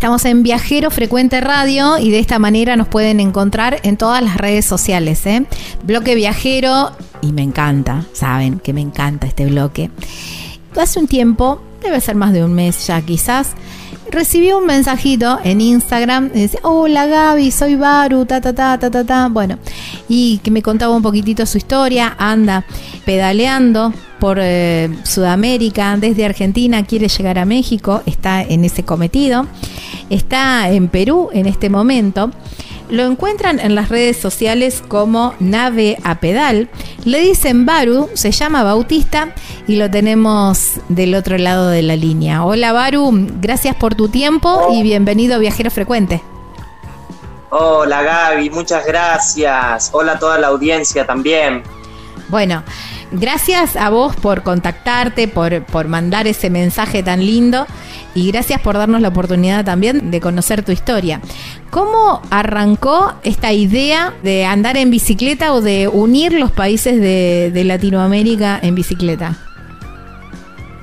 Estamos en Viajero Frecuente Radio y de esta manera nos pueden encontrar en todas las redes sociales. ¿eh? Bloque Viajero y me encanta, saben que me encanta este bloque. Hace un tiempo, debe ser más de un mes ya quizás, recibí un mensajito en Instagram, dice, hola Gaby, soy Baru, ta ta ta ta ta ta, bueno, y que me contaba un poquitito su historia, anda pedaleando por eh, Sudamérica, desde Argentina, quiere llegar a México, está en ese cometido, está en Perú en este momento. Lo encuentran en las redes sociales como Nave a Pedal. Le dicen Baru, se llama Bautista y lo tenemos del otro lado de la línea. Hola Baru, gracias por tu tiempo y bienvenido a Viajero Frecuente. Hola Gaby, muchas gracias. Hola a toda la audiencia también. Bueno, gracias a vos por contactarte, por, por mandar ese mensaje tan lindo y gracias por darnos la oportunidad también de conocer tu historia. ¿Cómo arrancó esta idea de andar en bicicleta o de unir los países de, Latinoamérica en bicicleta?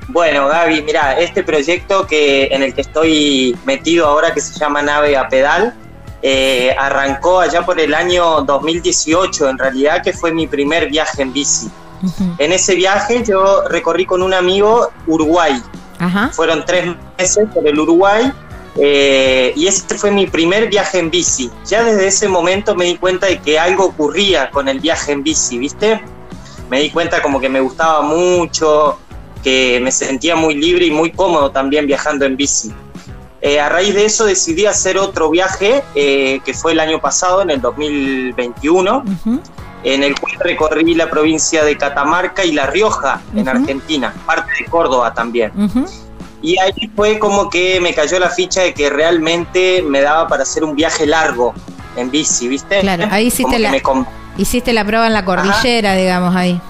Bueno, Gaby, mira, este proyecto que en el que estoy metido ahora, que se llama Nave a Pedal, eh, arrancó allá por el año 2018, en realidad, que fue mi primer viaje en bici. En ese viaje yo recorrí con un amigo Uruguay. Fueron tres meses por el Uruguay eh, y ese fue mi primer viaje en bici. Ya desde ese momento me di cuenta de que algo ocurría con el viaje en bici, ¿viste? Me di cuenta como que me gustaba mucho, que me sentía muy libre y muy cómodo también viajando en bici. Eh, a raíz de eso decidí hacer otro viaje eh, que fue el año pasado, en el 2021, en el cual recorrí la provincia de Catamarca y La Rioja, en Argentina, parte de Córdoba también. Y ahí fue como que me cayó la ficha de que realmente me daba para hacer un viaje largo en bici, ¿viste? Claro, ahí hiciste, la, hiciste la prueba en la cordillera, digamos, ahí.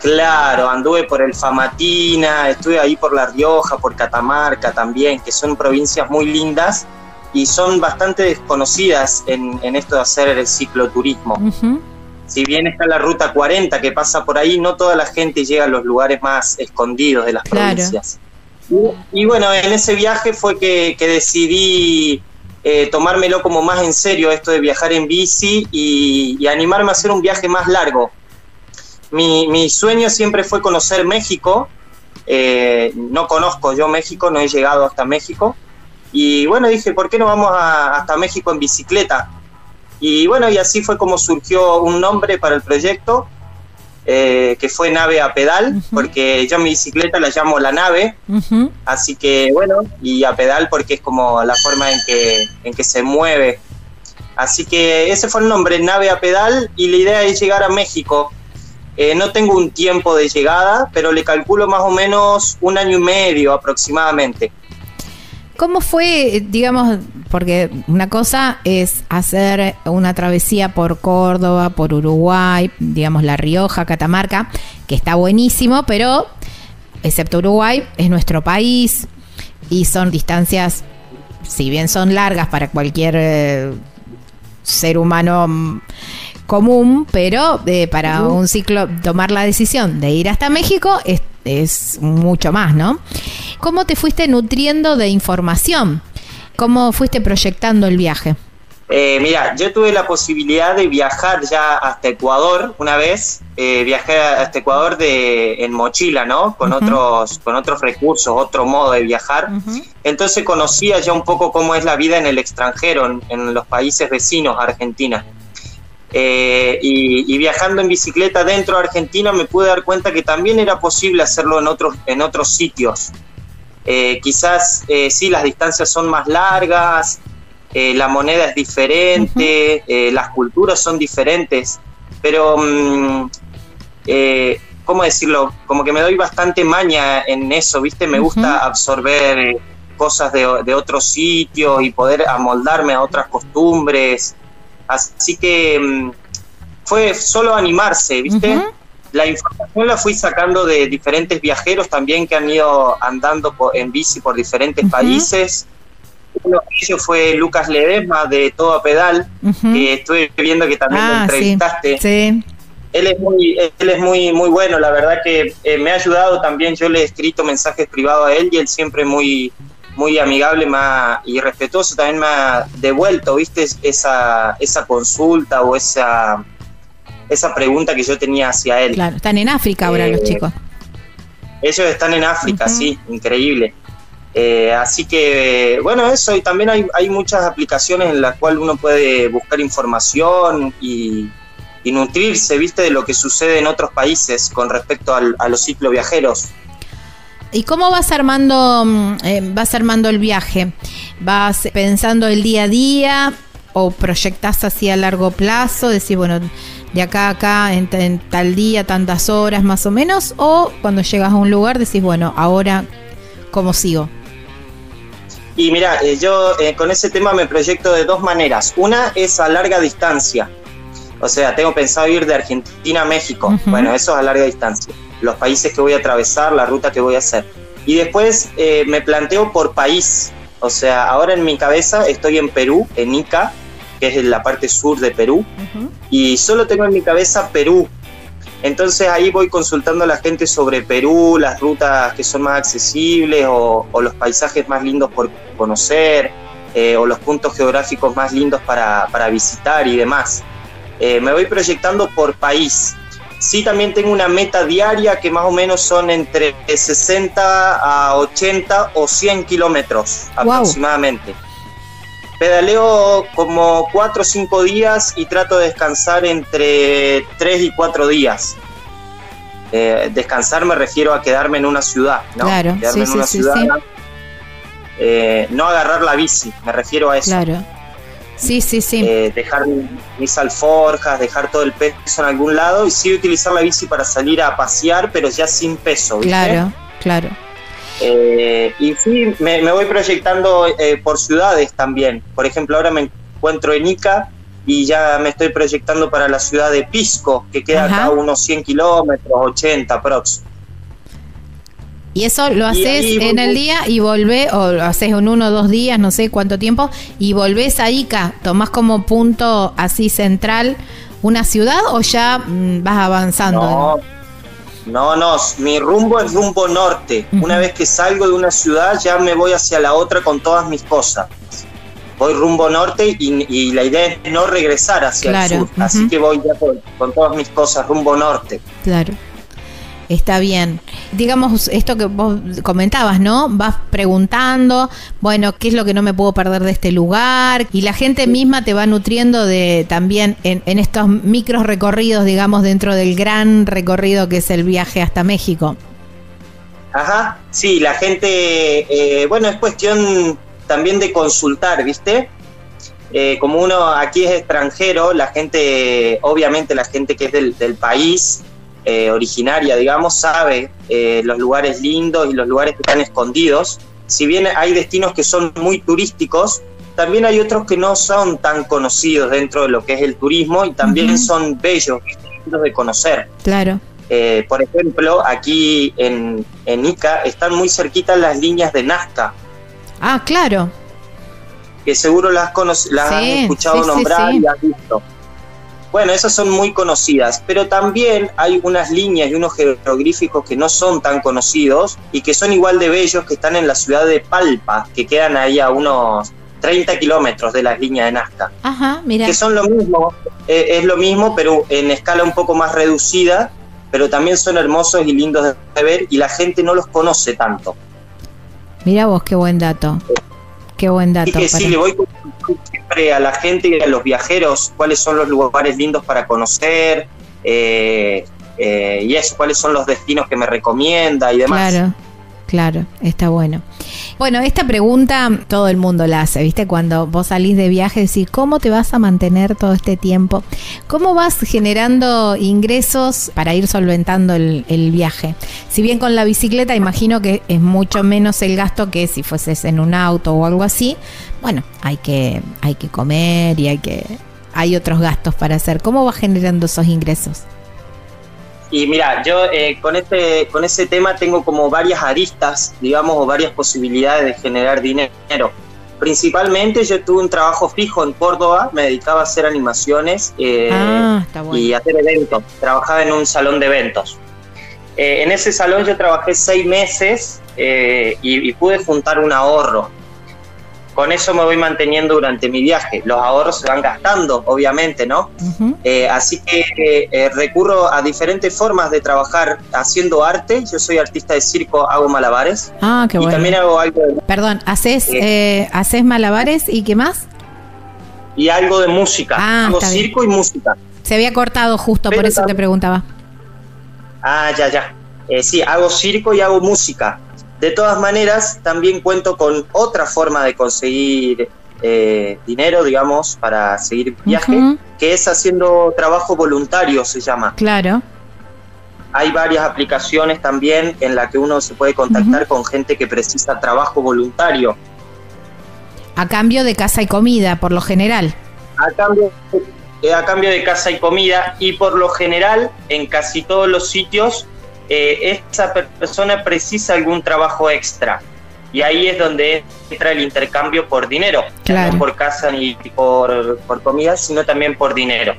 Claro, anduve por el Famatina, estuve ahí por La Rioja, por Catamarca también, que son provincias muy lindas y son bastante desconocidas en, esto de hacer el cicloturismo. Si bien está la ruta 40 que pasa por ahí, no toda la gente llega a los lugares más escondidos de las provincias. Y, bueno, en ese viaje fue que, decidí eh, tomármelo como más en serio esto de viajar en bici y, animarme a hacer un viaje más largo. Mi, sueño siempre fue conocer México. Eh, no conozco yo México, no he llegado hasta México. Y bueno, dije, ¿por qué no vamos hasta México en bicicleta? Y bueno, y así fue como surgió un nombre para el proyecto eh, que fue nave a pedal, porque yo mi bicicleta la llamo la nave, así que bueno, y a pedal porque es como la forma en que, en que se mueve. Así que ese fue el nombre, nave a pedal, y la idea es llegar a México. Eh, no tengo un tiempo de llegada, pero le calculo más o menos un año y medio aproximadamente. ¿Cómo fue, digamos, porque una cosa es hacer una travesía por Córdoba, por Uruguay, digamos La Rioja, Catamarca, que está buenísimo, pero excepto Uruguay, es nuestro país y son distancias, si bien son largas para cualquier eh, ser humano común, pero eh, para un ciclo tomar la decisión de ir hasta México es es mucho más, ¿no? ¿Cómo te fuiste nutriendo de información? ¿Cómo fuiste proyectando el viaje? Eh, mira, yo tuve la posibilidad de viajar ya hasta Ecuador una vez. Eh, viajé hasta Ecuador de, en mochila, ¿no? Con, otros, con otros recursos, otro modo de viajar. Entonces conocía ya un poco cómo es la vida en el extranjero, en, en los países vecinos a Argentina. Eh, y, viajando en bicicleta dentro de Argentina me pude dar cuenta que también era posible hacerlo en otros, en otros sitios. Eh, quizás eh, sí, las distancias son más largas, la moneda es diferente, las culturas son diferentes, pero mm, ¿cómo decirlo? Como que me doy bastante maña en eso, ¿viste? Me gusta absorber cosas de, de otros sitios y poder amoldarme a otras costumbres. Así que mm, fue solo animarse, ¿viste? La información la fui sacando de diferentes viajeros también que han ido andando en bici por diferentes países. Uno de ellos fue Lucas Ledesma de Todo a Pedal, que estuve viendo que también lo ah, entrevistaste. Sí, Él es muy, él es muy, muy bueno, la verdad que eh, me ha ayudado también. Yo le he escrito mensajes privados a él y él siempre muy, muy amigable y respetuoso también me ha devuelto, viste, esa, esa consulta o esa esa pregunta que yo tenía hacia él. Claro, están en África ahora los eh, chicos. Ellos están en África, sí, increíble. Eh, así que, bueno, eso, y también hay, hay muchas aplicaciones en las cuales uno puede buscar información y, nutrirse, viste, de lo que sucede en otros países con respecto a los ciclos viajeros. ¿Y cómo vas armando, mm, eh, vas armando el viaje? ¿Vas pensando el día a día o proyectas así a largo plazo? Decir, bueno, de acá a acá, en, tal día, tantas horas más o menos, o cuando llegas a un lugar decís, bueno, ahora, ¿cómo sigo? Y mira, eh, yo eh, con ese tema me proyecto de dos maneras. Una es a larga distancia. O sea, tengo pensado ir de Argentina a México. Bueno, eso es a larga distancia. Los países que voy a atravesar, la ruta que voy a hacer. Y después eh, me planteo por país. O sea, ahora en mi cabeza estoy en Perú, en Ica, que es en la parte sur de Perú, y solo tengo en mi cabeza Perú. Entonces ahí voy consultando a la gente sobre Perú, las rutas que son más accesibles o, los paisajes más lindos por conocer eh, o los puntos geográficos más lindos para, visitar y demás. Eh, me voy proyectando por país. Sí, también tengo una meta diaria que más o menos son entre 60 a 80 o 100 kilómetros aproximadamente. Pedaleo como cuatro o cinco días y trato de descansar entre tres y cuatro días. Eh, descansar me refiero a quedarme en una ciudad, ¿no? Claro, quedarme en una ciudad. Eh, no agarrar la bici, me refiero a eso. Claro. Sí, sí, sí. Eh, dejar mis alforjas, dejar todo el peso en algún lado y sí utilizar la bici para salir a pasear, pero ya sin peso. Claro, claro. Eh, y sí, me, voy proyectando eh, por ciudades también. Por ejemplo, ahora me encuentro en Ica y ya me estoy proyectando para la ciudad de Pisco, que queda acá a unos 100 kilómetros, 80 prox. Y eso lo haces en el día y volvés, o lo haces en uno o dos días, no sé cuánto tiempo, y volvés a Ica, tomás como punto así central una ciudad o ya mm, vas avanzando. No no, no, mi rumbo es rumbo norte. Una vez que salgo de una ciudad ya me voy hacia la otra con todas mis cosas. Voy rumbo norte y, la idea es no regresar hacia el sur. Así que voy ya con, con todas mis cosas rumbo norte. Claro está bien. Digamos, esto que vos comentabas, ¿no? Vas preguntando, bueno, ¿qué es lo que no me puedo perder de este lugar? Y la gente misma te va nutriendo de también en, estos micros recorridos, digamos, dentro del gran recorrido que es el viaje hasta México. Ajá, sí, la gente, eh, bueno, es cuestión también de consultar, ¿viste? Eh, como uno aquí es extranjero, la gente, obviamente la gente que es del, del país, eh, originaria, digamos, sabe eh, los lugares lindos y los lugares que están escondidos. Si bien hay destinos que son muy turísticos, también hay otros que no son tan conocidos dentro de lo que es el turismo y también son bellos, lindos de conocer. Claro. Eh, por ejemplo, aquí en, en Ica están muy cerquitas las líneas de Nazca. Ah, claro. Que seguro las, las has escuchado nombrar y has visto. Bueno, esas son muy conocidas, pero también hay unas líneas y unos jeroglíficos que no son tan conocidos y que son igual de bellos que están en la ciudad de Palpa, que quedan ahí a unos 30 kilómetros de las líneas de Nazca. Ajá, mira. Que son lo mismo, eh, es lo mismo, pero en escala un poco más reducida, pero también son hermosos y lindos de ver y la gente no los conoce tanto. Mira vos, qué buen dato. Qué buen dato. Y que sí, le voy siempre a la gente y a los viajeros cuáles son los lugares lindos para conocer eh, eh, y eso, cuáles son los destinos que me recomienda y demás. Claro, claro, está bueno. Bueno, esta pregunta todo el mundo la hace, ¿viste? Cuando vos salís de viaje, decís, ¿cómo te vas a mantener todo este tiempo? ¿Cómo vas generando ingresos para ir solventando el, el viaje? Si bien con la bicicleta imagino que es mucho menos el gasto que si fueses en un auto o algo así, bueno, hay que, hay que comer y hay que hay otros gastos para hacer. ¿Cómo vas generando esos ingresos? Y mira, yo eh, con, este, con ese tema tengo como varias aristas, digamos, o varias posibilidades de generar dinero. Principalmente yo tuve un trabajo fijo en Córdoba, me dedicaba a hacer animaciones eh, ah, y hacer eventos. Trabajaba en un salón de eventos. Eh, en ese salón yo trabajé seis meses y, pude juntar un ahorro con eso me voy manteniendo durante mi viaje. Los ahorros se van gastando, obviamente, ¿no? Eh, así que eh, recurro a diferentes formas de trabajar haciendo arte. Yo soy artista de circo, hago malabares. Ah, qué bueno. Y también hago algo de... Perdón, ¿haces, eh, ¿haces malabares y qué más? Y algo de música. Ah, hago circo y música. Se había cortado justo, por eso te preguntaba. Ah, ya, ya. sí, hago circo y hago música. De todas maneras, también cuento con otra forma de conseguir eh, dinero, digamos, para seguir viaje, que es haciendo trabajo voluntario, se llama. Claro. Hay varias aplicaciones también en las que uno se puede contactar con gente que precisa trabajo voluntario. A cambio de casa y comida, por lo general. A cambio, eh, a cambio de casa y comida y por lo general en casi todos los sitios eh, esa persona precisa algún trabajo extra. Y ahí es donde entra el intercambio por dinero, no por casa ni por, por comida, sino también por dinero.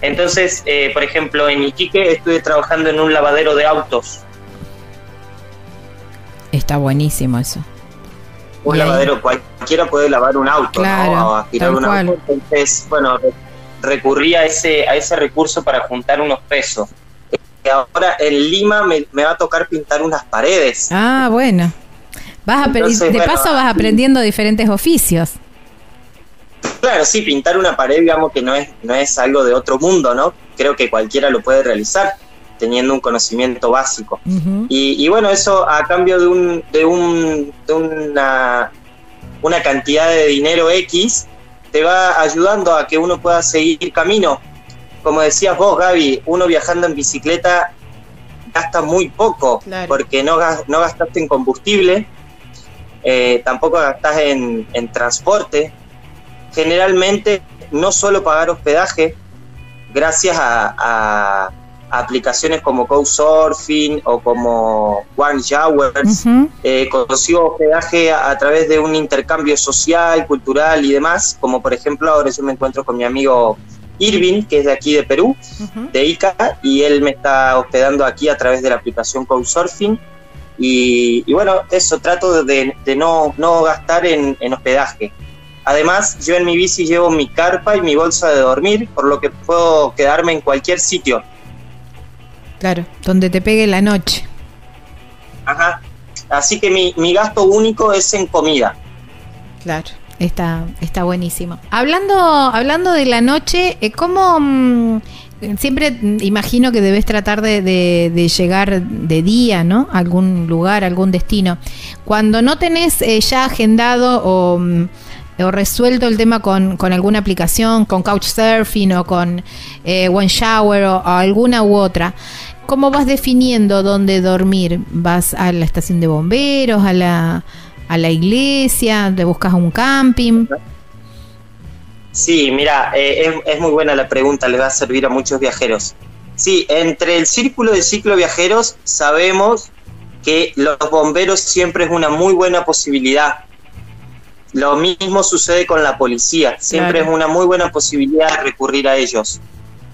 Entonces, eh, por ejemplo, en Iquique estuve trabajando en un lavadero de autos. Está buenísimo eso. Un lavadero, cualquiera puede lavar un auto, ¿no? O aspirar un auto. Entonces, bueno, recurrí a ese, a ese recurso para juntar unos pesos ahora en Lima me, va a tocar pintar unas paredes. Ah, bueno. Vas de paso vas aprendiendo diferentes oficios. Claro, sí, pintar una pared, digamos que no es, no es algo de otro mundo, ¿no? Creo que cualquiera lo puede realizar teniendo un conocimiento básico. y, bueno, eso a cambio de, un, de, un, de una, una cantidad de dinero X, te va ayudando a que uno pueda seguir camino como decías vos, Gaby, uno viajando en bicicleta gasta muy poco, porque no, no gastaste en combustible, eh, tampoco gastas en, transporte. Generalmente, no solo pagar hospedaje, gracias a, aplicaciones como Couchsurfing o como One Showers, eh, consigo hospedaje a, través de un intercambio social, cultural y demás, como por ejemplo ahora yo me encuentro con mi amigo Irving, que es de aquí de Perú, de Ica, y él me está hospedando aquí a través de la aplicación Couchsurfing. Y, y bueno, eso, trato de, no, no, gastar en, hospedaje. Además, yo en mi bici llevo mi carpa y mi bolsa de dormir, por lo que puedo quedarme en cualquier sitio. Claro, donde te pegue la noche. Ajá. Así que mi, mi gasto único es en comida. Claro. Está, está buenísimo. Hablando, hablando de la noche, eh, ¿cómo mm, siempre imagino que debes tratar de, llegar de día, ¿no? A algún lugar, algún destino. Cuando no tenés eh, ya agendado o, mm, o, resuelto el tema con, alguna aplicación, con Couchsurfing o con eh, One Shower o alguna u otra. ¿Cómo vas definiendo dónde dormir? ¿Vas a la estación de bomberos, a la, a la iglesia? ¿Te buscas un camping? Sí, mira, eh, es, muy buena la pregunta, le va a servir a muchos viajeros. Sí, entre el círculo de ciclo viajeros sabemos que los bomberos siempre es una muy buena posibilidad. Lo mismo sucede con la policía, siempre es una muy buena posibilidad recurrir a ellos.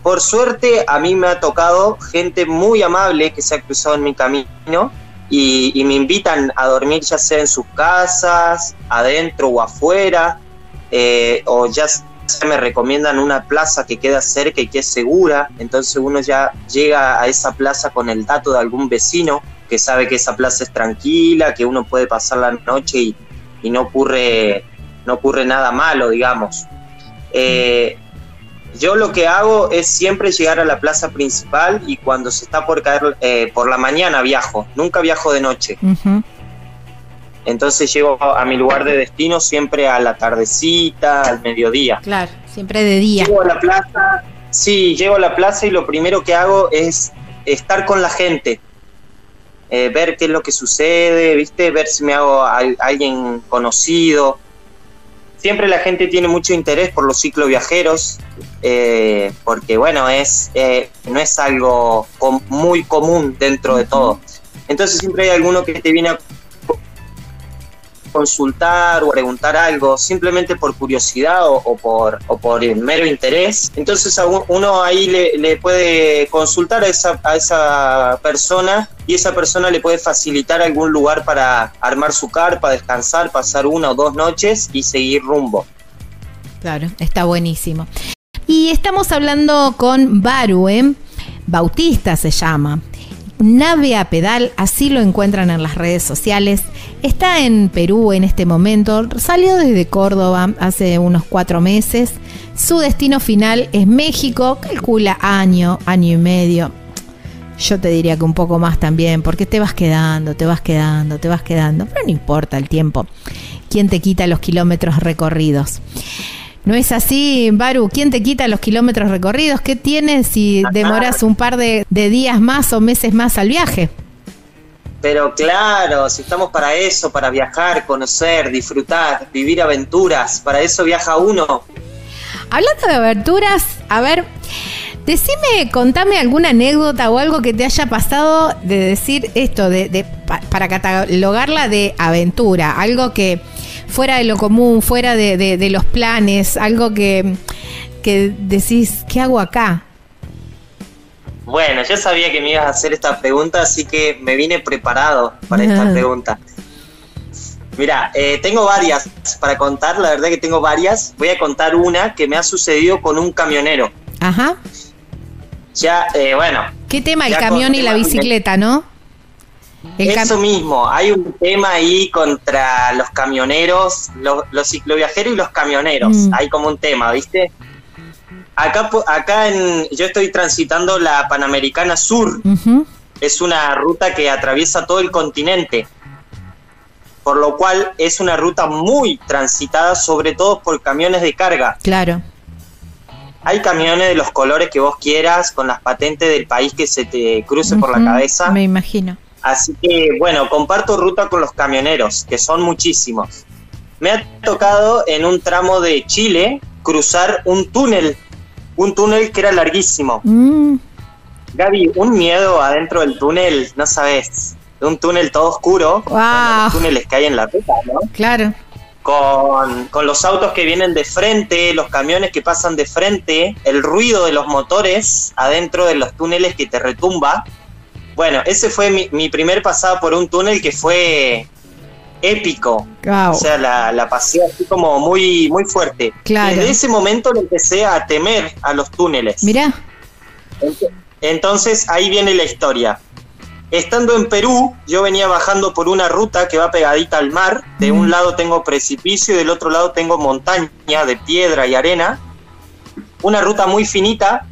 Por suerte, a mí me ha tocado gente muy amable que se ha cruzado en mi camino y, me invitan a dormir ya sea en sus casas, adentro o afuera, eh, o ya me recomiendan una plaza que queda cerca y que es segura, entonces uno ya llega a esa plaza con el dato de algún vecino que sabe que esa plaza es tranquila, que uno puede pasar la noche y, no ocurre no ocurre nada malo, digamos. Eh, yo lo que hago es siempre llegar a la plaza principal y cuando se está por caer eh, por la mañana viajo, nunca viajo de noche. Entonces llego a mi lugar de destino siempre a la tardecita, al mediodía. Claro, siempre de día. Llego a la plaza, sí, llego a la plaza y lo primero que hago es estar con la gente, eh, ver qué es lo que sucede, ¿viste? Ver si me hago a, alguien conocido. Siempre la gente tiene mucho interés por los cicloviajeros, eh, porque bueno, es, eh, no es algo muy común dentro de todo. Entonces siempre hay alguno que te viene a consultar o preguntar algo simplemente por curiosidad o, por, o por mero interés, entonces uno ahí le, puede consultar a esa, a esa persona y esa persona le puede facilitar algún lugar para armar su carpa, descansar, pasar una o dos noches y seguir rumbo. Claro, está buenísimo. Y estamos hablando con Barue, Bautista se llama. Nave a pedal, así lo encuentran en las redes sociales. Está en Perú en este momento, salió desde Córdoba hace unos cuatro meses. Su destino final es México, calcula año, año y medio. Yo te diría que un poco más también, porque te vas quedando, te vas quedando, te vas quedando, pero no importa el tiempo. ¿Quién te quita los kilómetros recorridos? No es así, Baru. ¿Quién te quita los kilómetros recorridos? ¿Qué tienes si demoras un par de, días más o meses más al viaje? Pero claro, si estamos para eso, para viajar, conocer, disfrutar, vivir aventuras, para eso viaja uno. Hablando de aventuras, a ver, decime, contame alguna anécdota o algo que te haya pasado de decir esto, de para catalogarla de aventura, algo que fuera de lo común, fuera de, los planes, algo que, decís, ¿qué hago acá? Bueno, yo sabía que me ibas a hacer esta pregunta, así que me vine preparado para esta pregunta. Mira, eh, tengo varias para contar, la verdad que tengo varias. Voy a contar una que me ha sucedido con un camionero. Ajá. Ya, eh, bueno. ¿Qué tema? El camión y la bicicleta, ¿no? Eso mismo, hay un tema ahí contra los camioneros, los, cicloviajeros y los camioneros. Mm. Hay como un tema, ¿viste? Acá, acá en, yo estoy transitando la Panamericana Sur. Es una ruta que atraviesa todo el continente. Por lo cual es una ruta muy transitada, sobre todo por camiones de carga. Claro. Hay camiones de los colores que vos quieras, con las patentes del país que se te cruce por la cabeza. Me imagino. Así que, bueno, comparto ruta con los camioneros, que son muchísimos. Me ha tocado en un tramo de Chile cruzar un túnel, un túnel que era larguísimo. Mm. Gaby, un miedo adentro del túnel, no sabes, un túnel todo oscuro, wow. los túneles que hay en la ruta, ¿no? Claro. Con, con, los autos que vienen de frente, los camiones que pasan de frente, el ruido de los motores adentro de los túneles que te retumba. Bueno, ese fue mi, primer pasado por un túnel que fue épico. O sea, la, pasé así como muy, muy fuerte. Claro. Desde ese momento le empecé a temer a los túneles. Mira. Entonces ahí viene la historia. Estando en Perú, yo venía bajando por una ruta que va pegadita al mar. De un mm. lado tengo precipicio y del otro lado tengo montaña de piedra y arena. Una ruta muy finita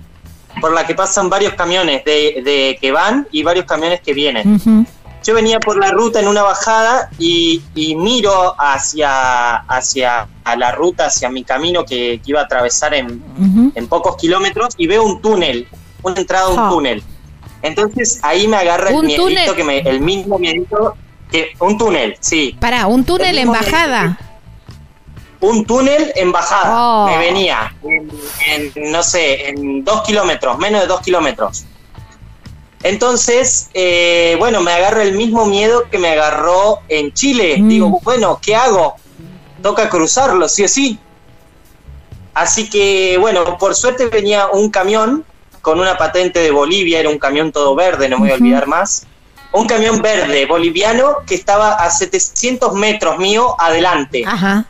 por la que pasan varios camiones de, que van y varios camiones que vienen. Yo venía por la ruta en una bajada y, miro hacia, hacia la ruta, hacia mi camino que, iba a atravesar en, pocos kilómetros y veo un túnel, una entrada a un túnel. Entonces ahí me agarra el miedito, que me, el mismo miedito que un túnel, sí. Para, un túnel en bajada un túnel en bajada. Oh. Me venía en, no sé, en dos kilómetros, menos de dos kilómetros. Entonces, eh, bueno, me agarra el mismo miedo que me agarró en Chile. Mm. Digo, bueno, ¿qué hago? Toca cruzarlo, sí o sí. Así que, bueno, por suerte venía un camión con una patente de Bolivia, era un camión todo verde, no me voy a olvidar más. Un camión verde boliviano que estaba a 700 metros mío adelante. Ajá.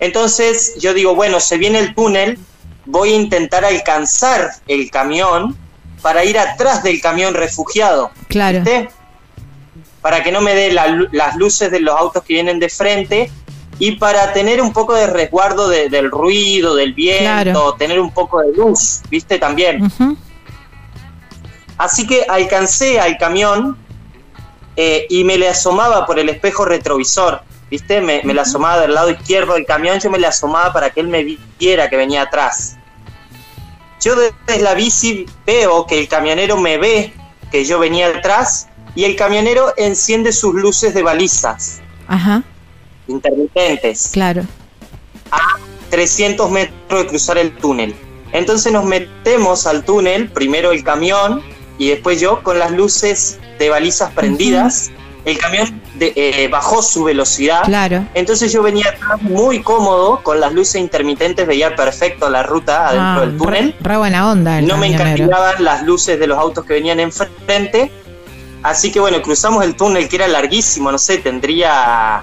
Entonces yo digo, bueno, se viene el túnel, voy a intentar alcanzar el camión para ir atrás del camión refugiado. Claro. Para que no me dé las luces de los autos que vienen de frente y para tener un poco de resguardo del ruido, del viento, tener un poco de luz, ¿viste? También. Así que alcancé al camión eh, y me le asomaba por el espejo retrovisor, ¿viste? Me, me le asomaba del lado izquierdo del camión, yo me le asomaba para que él me viera que venía atrás. Yo desde la bici veo que el camionero me ve que yo venía atrás y el camionero enciende sus luces de balizas. Ajá. Intermitentes. Claro. A 300 metros de cruzar el túnel. Entonces nos metemos al túnel, primero el camión y después yo con las luces de balizas prendidas. El camión eh, bajó su velocidad. Claro. Entonces yo venía muy cómodo, con las luces intermitentes veía perfecto la ruta adentro Ah, del túnel. Re, re buena onda. el no me encantaban las luces de los autos que venían enfrente. Así que bueno, cruzamos el túnel que era larguísimo, no sé, tendría.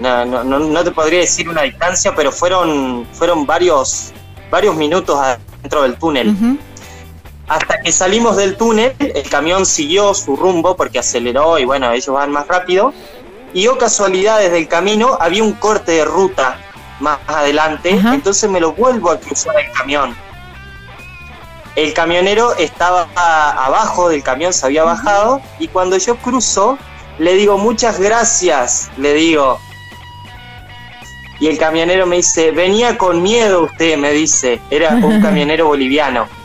No, no, no, no te podría decir una distancia, pero fueron, fueron varios, varios minutos adentro del túnel. Ujú. Hasta que salimos del túnel, el camión siguió su rumbo porque aceleró y bueno, ellos van más rápido. Y oh casualidad, desde el camino había un corte de ruta más adelante, Ajá. entonces me lo vuelvo a cruzar el camión. El camionero estaba abajo del camión, se había bajado, y cuando yo cruzo, le digo muchas gracias, le digo. Y el camionero me dice, venía con miedo usted, me dice, era un camionero boliviano.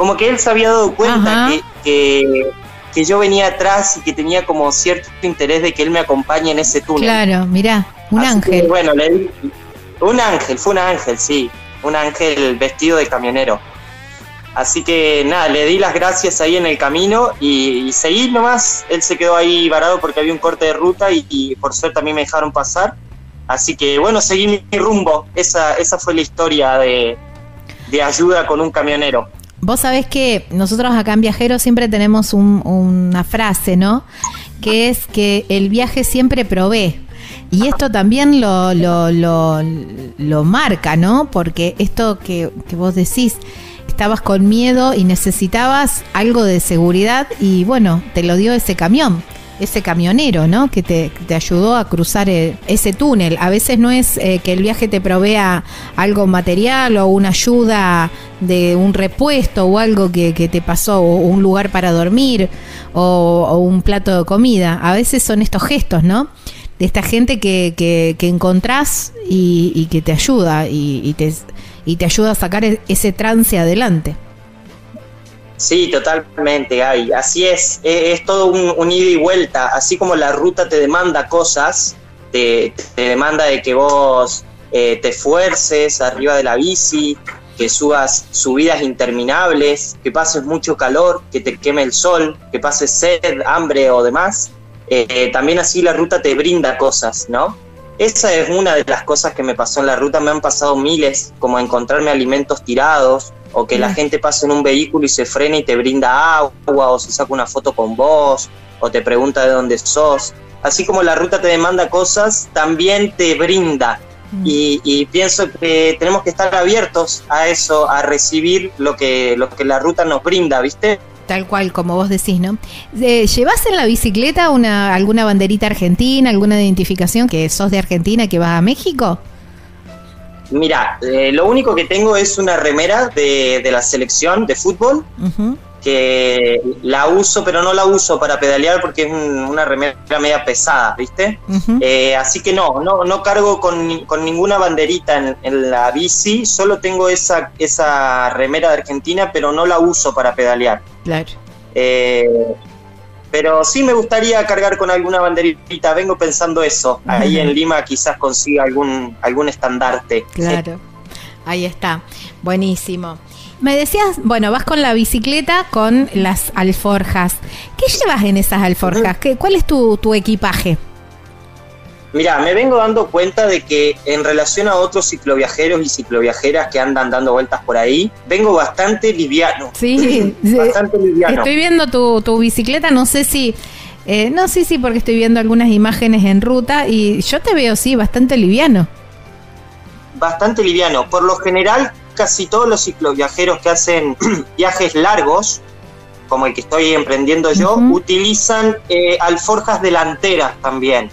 Como que él se había dado cuenta que, que, que yo venía atrás y que tenía como cierto interés de que él me acompañe en ese túnel. Claro, mirá, un Así que, ángel. bueno, le un ángel, fue un ángel, sí, un ángel vestido de camionero. Así que nada, le di las gracias ahí en el camino y, y seguí nomás. Él se quedó ahí varado porque había un corte de ruta y, y por suerte a mí me dejaron pasar. Así que bueno, seguí mi, mi rumbo. Esa, esa fue la historia de, de ayuda con un camionero. Vos sabés que nosotros acá en Viajeros siempre tenemos un- una frase, ¿no? Que es que el viaje siempre provee. Y esto también lo, lo, lo, lo marca, ¿no? Porque esto que, que vos decís, estabas con miedo y necesitabas algo de seguridad y bueno, te lo dio ese camión, ese camionero, ¿no? Que te, te ayudó a cruzar eh, ese túnel. A veces no es eh, que el viaje te provea algo material o una ayuda de un repuesto o algo que, te pasó, o un lugar para dormir o, o un plato de comida. A veces son estos gestos, ¿no? De esta gente que, que, que encontrás y, y que te ayuda y, y te, y te ayuda a sacar e- ese trance adelante. Sí, totalmente, Gaby. Así es, e- es, todo un, ida y vuelta. Así como la ruta te demanda cosas, te, te demanda de que vos eh, te esfuerces arriba de la bici, que subas subidas interminables, que pases mucho calor, que te queme el sol, que pases sed, hambre o demás. Eh, también así la ruta te brinda cosas, ¿no? Esa es una de las cosas que me pasó en la ruta. Me han pasado miles, como encontrarme alimentos tirados, o que la Mm. gente pase en un vehículo y se frena y te brinda agua, o se saca una foto con vos, o te pregunta de dónde sos. Así como la ruta te demanda cosas, también te brinda. Y, y pienso que tenemos que estar abiertos a eso, a recibir lo que, lo que la ruta nos brinda, ¿viste? Tal cual, como vos decís, ¿no? Eh, ¿Llevas en la bicicleta una, alguna banderita argentina, alguna identificación que sos de Argentina, que vas a México? Mira, eh, lo único que tengo es una remera de, de la selección de fútbol que la uso, pero no la uso para pedalear porque es un- una remera media pesada, ¿viste? Eh, así que no, no, no cargo con, con ninguna banderita en, en la bici, solo tengo esa, esa remera de Argentina, pero no la uso para pedalear. Claro. Eh, pero sí me gustaría cargar con alguna banderita, vengo pensando eso. Ahí en Lima quizás consiga algún, algún estandarte. Claro. Ahí está. Buenísimo. Me decías, bueno, vas con la bicicleta con las alforjas. ¿Qué llevas en esas alforjas? ¿Qué, ¿Cuál es tu, tu equipaje? Mira, me vengo dando cuenta de que en relación a otros cicloviajeros y cicloviajeras que andan dando vueltas por ahí, vengo bastante liviano. Sí, sí. bastante liviano. Estoy viendo tu, tu bicicleta, no sé si... eh, no, sí, sí, porque estoy viendo algunas imágenes en ruta y yo te veo, sí, bastante liviano. Bastante liviano. Por lo general, casi todos los cicloviajeros que hacen viajes largos, como el que estoy emprendiendo yo, utilizan eh, alforjas delanteras también.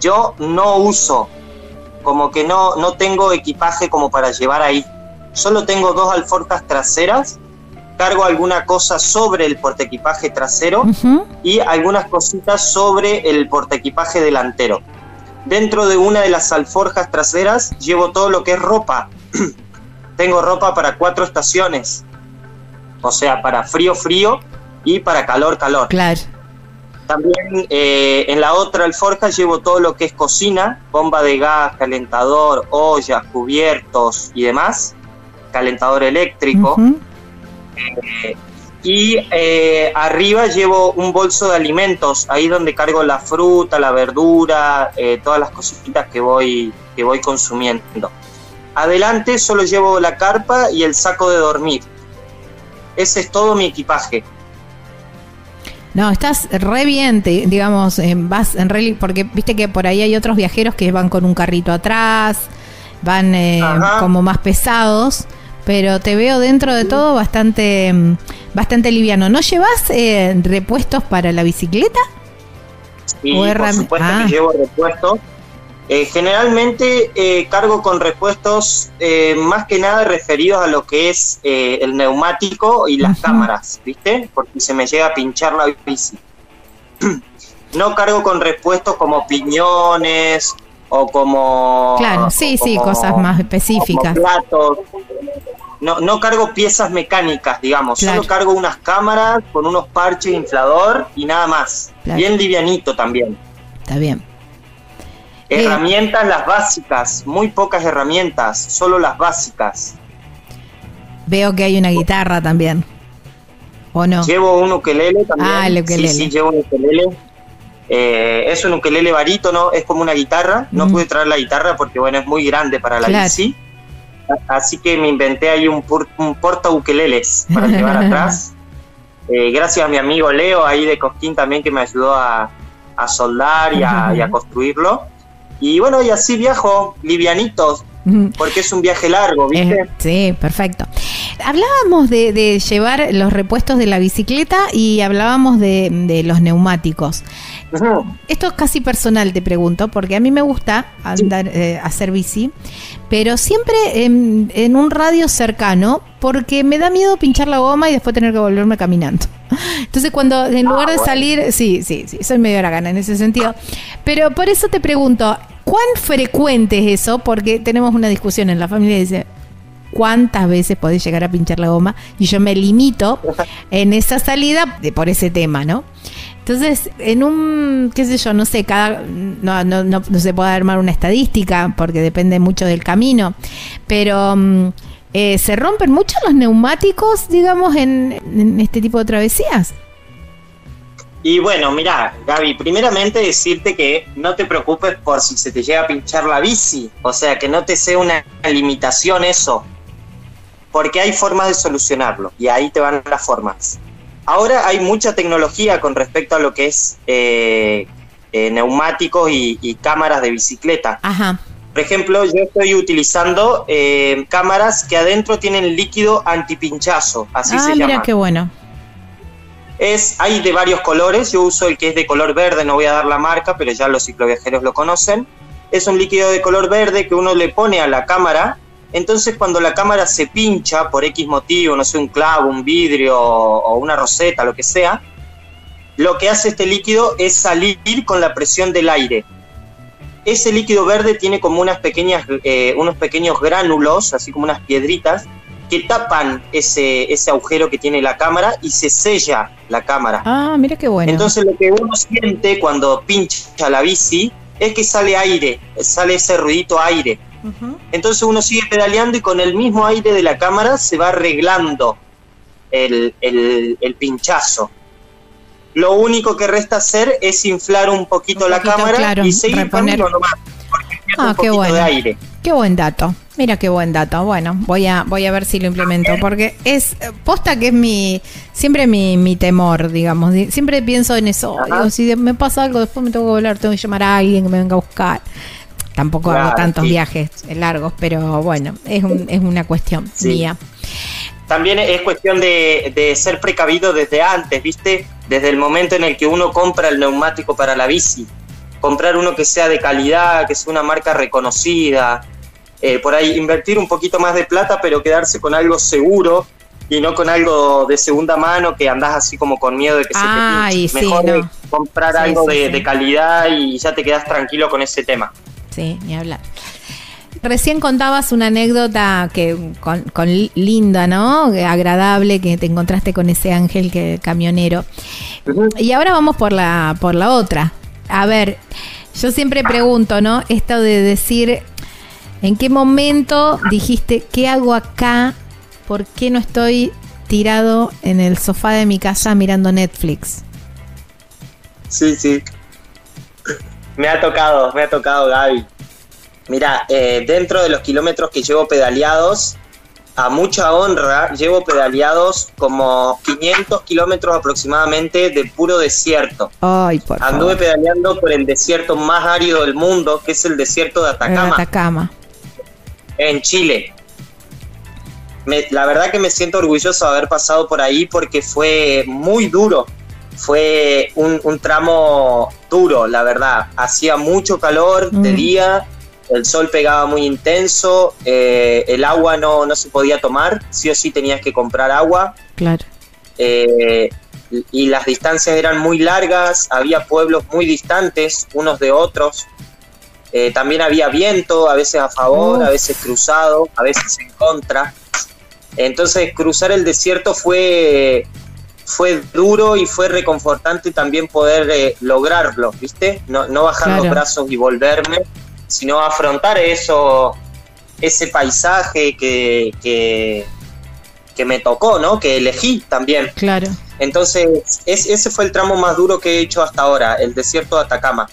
Yo no uso, como que no, no tengo equipaje como para llevar ahí. Solo tengo dos alforjas traseras cargo alguna cosa sobre el portaequipaje trasero y algunas cositas sobre el portaequipaje delantero. Dentro de una de las alforjas traseras llevo todo lo que es ropa. Tengo ropa para cuatro estaciones. O sea, para frío, frío y para calor, calor. Claro. También eh, en la otra alforja llevo todo lo que es cocina, bomba de gas, calentador, ollas, cubiertos y demás, calentador eléctrico. Eh, y eh, arriba llevo un bolso de alimentos, ahí donde cargo la fruta, la verdura, todas las cositas que voy, que voy consumiendo. Adelante solo llevo la carpa y el saco de dormir. Ese es todo mi equipaje. No, estás re bien, digamos, vas en rally, porque viste que por ahí hay otros viajeros que van con un carrito atrás, van eh, como más pesados, pero te veo dentro de todo bastante, mm, bastante liviano. ¿No llevas eh, repuestos para la bicicleta? Sí, por supuesto que ah. llevo repuestos eh, generalmente eh, cargo con repuestos eh, más que nada referidos a lo que es el neumático y las cámaras, ¿viste? Porque se me llega a pinchar la bici. no cargo con repuestos como piñones o como... Claro, sí, sí, cosas más específicas. Platos. No, no cargo piezas mecánicas, digamos, solo cargo unas cámaras con unos parches inflador y nada más. Bien livianito también. Está bien. Herramientas las básicas, muy pocas herramientas, solo las básicas. Veo que hay una guitarra también. ¿O no? Llevo un ukelele también. Ah, el ukelele. Sí, sí, llevo un ukelele. Eh, es un ukelele barítono, es como una guitarra. No mm. pude traer la guitarra porque, bueno, es muy grande para la bici. Así que me inventé ahí un, un porta ukeleles para llevar atrás. Eh, gracias a mi amigo Leo ahí de Cosquín también que me ayudó a, soldar y a construirlo. Y bueno, y así viajo, livianitos, porque es un viaje largo, ¿viste? Eh, sí, perfecto. Hablábamos de, llevar los repuestos de la bicicleta y hablábamos de, los neumáticos. Esto es casi personal, te pregunto, porque a mí me gusta andar, eh, hacer bici, pero siempre en, un radio cercano, porque me da miedo pinchar la goma y después tener que volverme caminando. Entonces, cuando en ah, lugar de salir, sí, sí, sí, soy medio gana en ese sentido. Pero por eso te pregunto, ¿cuán frecuente es eso? Porque tenemos una discusión en la familia y dice, cuántas veces podés llegar a pinchar la goma y yo me limito en esa salida por ese tema, ¿no? Entonces, en un, qué sé yo, no sé, cada, no, no, no, se puede armar una estadística porque depende mucho del camino, pero mm, eh, ¿se rompen mucho los neumáticos, digamos, en, este tipo de travesías? Y bueno, mira, Gaby, primeramente decirte que no te preocupes por si se te llega a pinchar la bici, o sea, que no te sea una limitación eso, porque hay formas de solucionarlo y ahí te van las formas. Ahora hay mucha tecnología con respecto a lo que es eh, eh, neumáticos y, cámaras de bicicleta. Ajá. Por ejemplo, yo estoy utilizando eh, cámaras que adentro tienen líquido antipinchazo, así ah, se llama. Mira qué bueno. Es, hay de varios colores, yo uso el que es de color verde, no voy a dar la marca, pero ya los cicloviajeros lo conocen. Es un líquido de color verde que uno le pone a la cámara entonces cuando la cámara se pincha por X motivo, no sé, un clavo, un vidrio o una roseta, lo que sea, lo que hace este líquido es salir con la presión del aire. Ese líquido verde tiene como unas pequeñas, eh, unos pequeños gránulos, así como unas piedritas, que tapan ese, ese agujero que tiene la cámara y se sella la cámara. Ah, mira qué bueno. Entonces lo que uno siente cuando pincha la bici es que sale aire, sale ese ruidito aire. Entonces uno sigue pedaleando y con el mismo aire de la cámara se va arreglando el, pinchazo. Lo único que resta hacer es inflar un poquito, la cámara y seguir reponer. nomás. Ah, qué bueno. Qué buen dato. Mira qué buen dato. Bueno, voy a voy a ver si lo implemento porque es posta que es mi siempre mi, temor, digamos. Siempre pienso en eso. si me pasa algo, después me tengo que volar, tengo que llamar a alguien que me venga a buscar. Tampoco hago tantos viajes largos, pero bueno, es, es una cuestión mía. También es cuestión de, ser precavido desde antes, ¿viste? Desde el momento en el que uno compra el neumático para la bici. Comprar uno que sea de calidad, que sea una marca reconocida. Eh, por ahí invertir un poquito más de plata, pero quedarse con algo seguro y no con algo de segunda mano que andás así como con miedo de que se te pinche. Mejor comprar algo de, calidad y ya te quedas tranquilo con ese tema. Sí, ni hablar. Recién contabas una anécdota que con, linda, ¿no? Agradable, que te encontraste con ese ángel que camionero. Y ahora vamos por la por la otra. A ver, yo siempre pregunto, ¿no? Esto de decir ¿en qué momento dijiste qué hago acá? ¿Por qué no estoy tirado en el sofá de mi casa mirando Netflix? Sí, sí. Me ha tocado, me ha tocado, Gaby. Mira, eh, dentro de los kilómetros que llevo pedaleados, a mucha honra, llevo pedaleados como 500 kilómetros aproximadamente de puro desierto. Ay, por Anduve pedaleando por el desierto más árido del mundo, que es el desierto de Atacama. Atacama. En Chile la verdad que me siento orgulloso de haber pasado por ahí porque fue muy duro. Fue un, tramo duro, la verdad. Hacía mucho calor de mm. día, el sol pegaba muy intenso, eh, el agua no, no se podía tomar, sí o sí tenías que comprar agua. Claro. Eh, y las distancias eran muy largas, había pueblos muy distantes unos de otros. Eh, también había viento, a veces a favor, a veces cruzado, a veces en contra. Entonces cruzar el desierto fue, fue duro y fue reconfortante también poder eh, lograrlo, ¿viste? No, no bajar los brazos y volverme, sino afrontar eso, ese paisaje que, que, me tocó, ¿no? Que elegí también. Claro. Entonces, ese fue el tramo más duro que he hecho hasta ahora, el desierto de Atacama.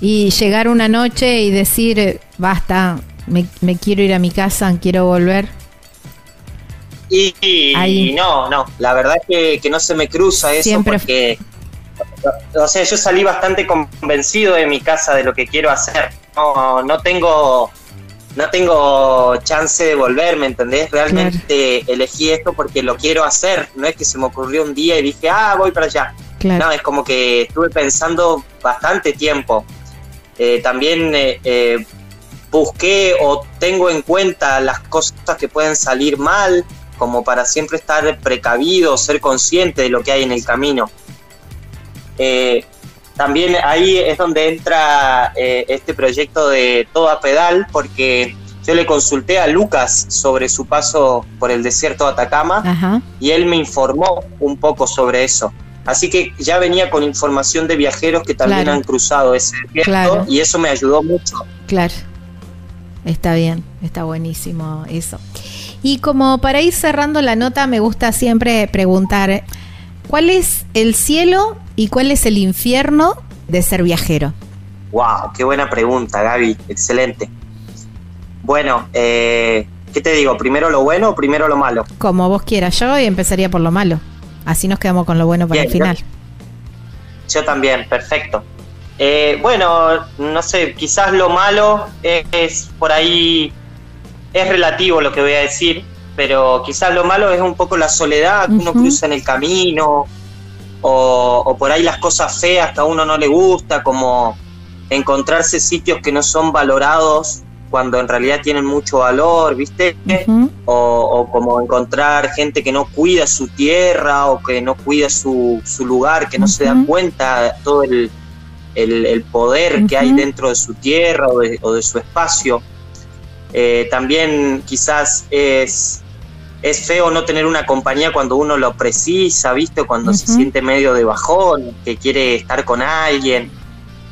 Y llegar una noche y decir, basta, me, me quiero ir a mi casa, quiero volver. Y, no, no, la verdad es que, no se me cruza eso porque, o sea, yo salí bastante convencido de mi casa de lo que quiero hacer. No, no tengo no tengo chance de volver, ¿me entendés? Realmente elegí esto porque lo quiero hacer, no es que se me ocurrió un día y dije, ah, voy para allá. No, es como que estuve pensando bastante tiempo. Eh, también eh, eh, busqué o tengo en cuenta las cosas que pueden salir mal, como para siempre estar precavido, ser consciente de lo que hay en el camino. Eh, también ahí es donde entra eh, este proyecto de Toda Pedal, porque yo le consulté a Lucas sobre su paso por el desierto de Atacama y él me informó un poco sobre eso. Así que ya venía con información de viajeros que también han cruzado ese desierto y eso me ayudó mucho. Claro, está bien, está buenísimo eso. Y como para ir cerrando la nota, me gusta siempre preguntar, ¿cuál es el cielo y cuál es el infierno de ser viajero? ¡Wow! ¡Qué buena pregunta, Gaby! Excelente. Bueno, eh, ¿qué te digo? ¿Primero lo bueno o primero lo malo? Como vos quieras, yo empezaría por lo malo. Así nos quedamos con lo bueno para el final. Yo, también, perfecto. Eh, bueno, no sé, quizás lo malo es por ahí es relativo lo que voy a decir, pero quizás lo malo es un poco la soledad que uno cruza en el camino, o, por ahí las cosas feas que a uno no le gusta, como encontrarse sitios que no son valorados cuando en realidad tienen mucho valor, ¿viste? o, como encontrar gente que no cuida su tierra o que no cuida su, su lugar, que no se da cuenta todo el, el, poder que hay dentro de su tierra o de, o de su espacio. Eh, también quizás es, es feo no tener una compañía cuando uno lo precisa, ¿viste? Cuando se siente medio de bajón, que quiere estar con alguien.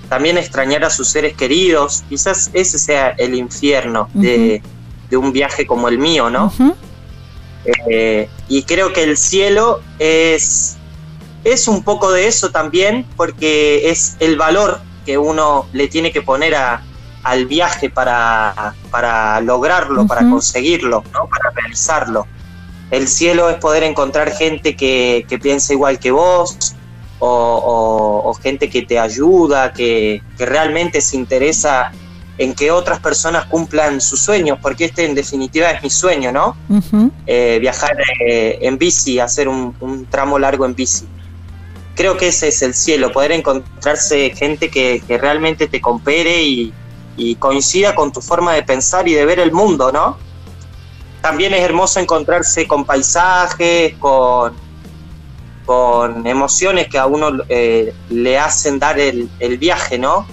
También extrañar a sus seres queridos. Quizás ese sea el infierno de, un viaje como el mío, ¿no? Eh, y creo que el cielo es, es un poco de eso también, porque es el valor que uno le tiene que poner a, al viaje para, para lograrlo, para conseguirlo, ¿no? para realizarlo. El cielo es poder encontrar gente que, que piensa igual que vos, o, gente que te ayuda, que, que, realmente se interesa en que otras personas cumplan sus sueños, porque este en definitiva es mi sueño, ¿no? Eh, viajar eh, en bici, hacer un, un, tramo largo en bici. Creo que ese es el cielo, poder encontrarse gente que, que realmente te compere y, y coincida con tu forma de pensar y de ver el mundo, ¿no? también es hermoso encontrarse con paisajes, con, con emociones que a uno eh, le hacen dar el, viaje, ¿no?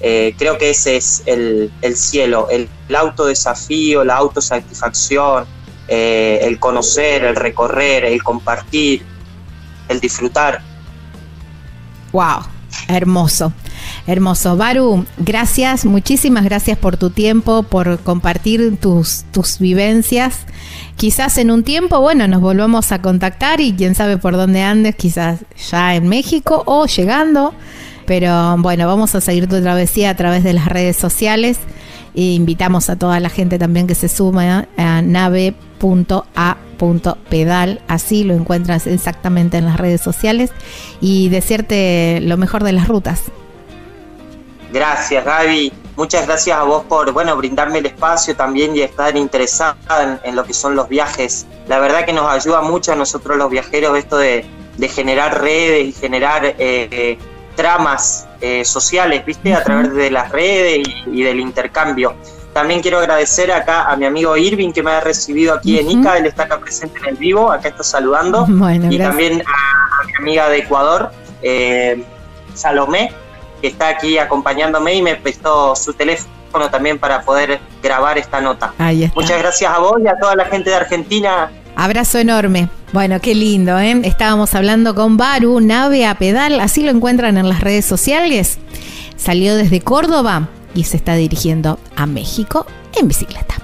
Eh, creo que ese es el, cielo, el, autodesafío, la autosatisfacción, eh, el conocer, el recorrer, el compartir, el disfrutar. ¡Wow! Hermoso. Hermoso. Baru, gracias, muchísimas gracias por tu tiempo, por compartir tus, tus vivencias. Quizás en un tiempo, bueno, nos volvamos a contactar y quién sabe por dónde andes, quizás ya en México o llegando. Pero bueno, vamos a seguir tu travesía a través de las redes sociales. E invitamos a toda la gente también que se suma a nave.a.pedal, así lo encuentras exactamente en las redes sociales y decirte lo mejor de las rutas. Gracias, Gaby. Muchas gracias a vos por bueno brindarme el espacio también y estar interesada en, lo que son los viajes. La verdad que nos ayuda mucho a nosotros los viajeros esto de, generar redes y generar eh, eh, tramas eh, sociales, ¿viste? A través de las redes y, del intercambio. También quiero agradecer acá a mi amigo Irving que me ha recibido aquí en ICA, él está acá presente en el vivo, acá está saludando. y también a, mi amiga de Ecuador, Salomé, que está aquí acompañándome y me prestó su teléfono también para poder grabar esta nota. Muchas gracias a vos y a toda la gente de Argentina. Abrazo enorme. Bueno, qué lindo, ¿eh? Estábamos hablando con Baru, nave a pedal, así lo encuentran en las redes sociales. Salió desde Córdoba y se está dirigiendo a México en bicicleta.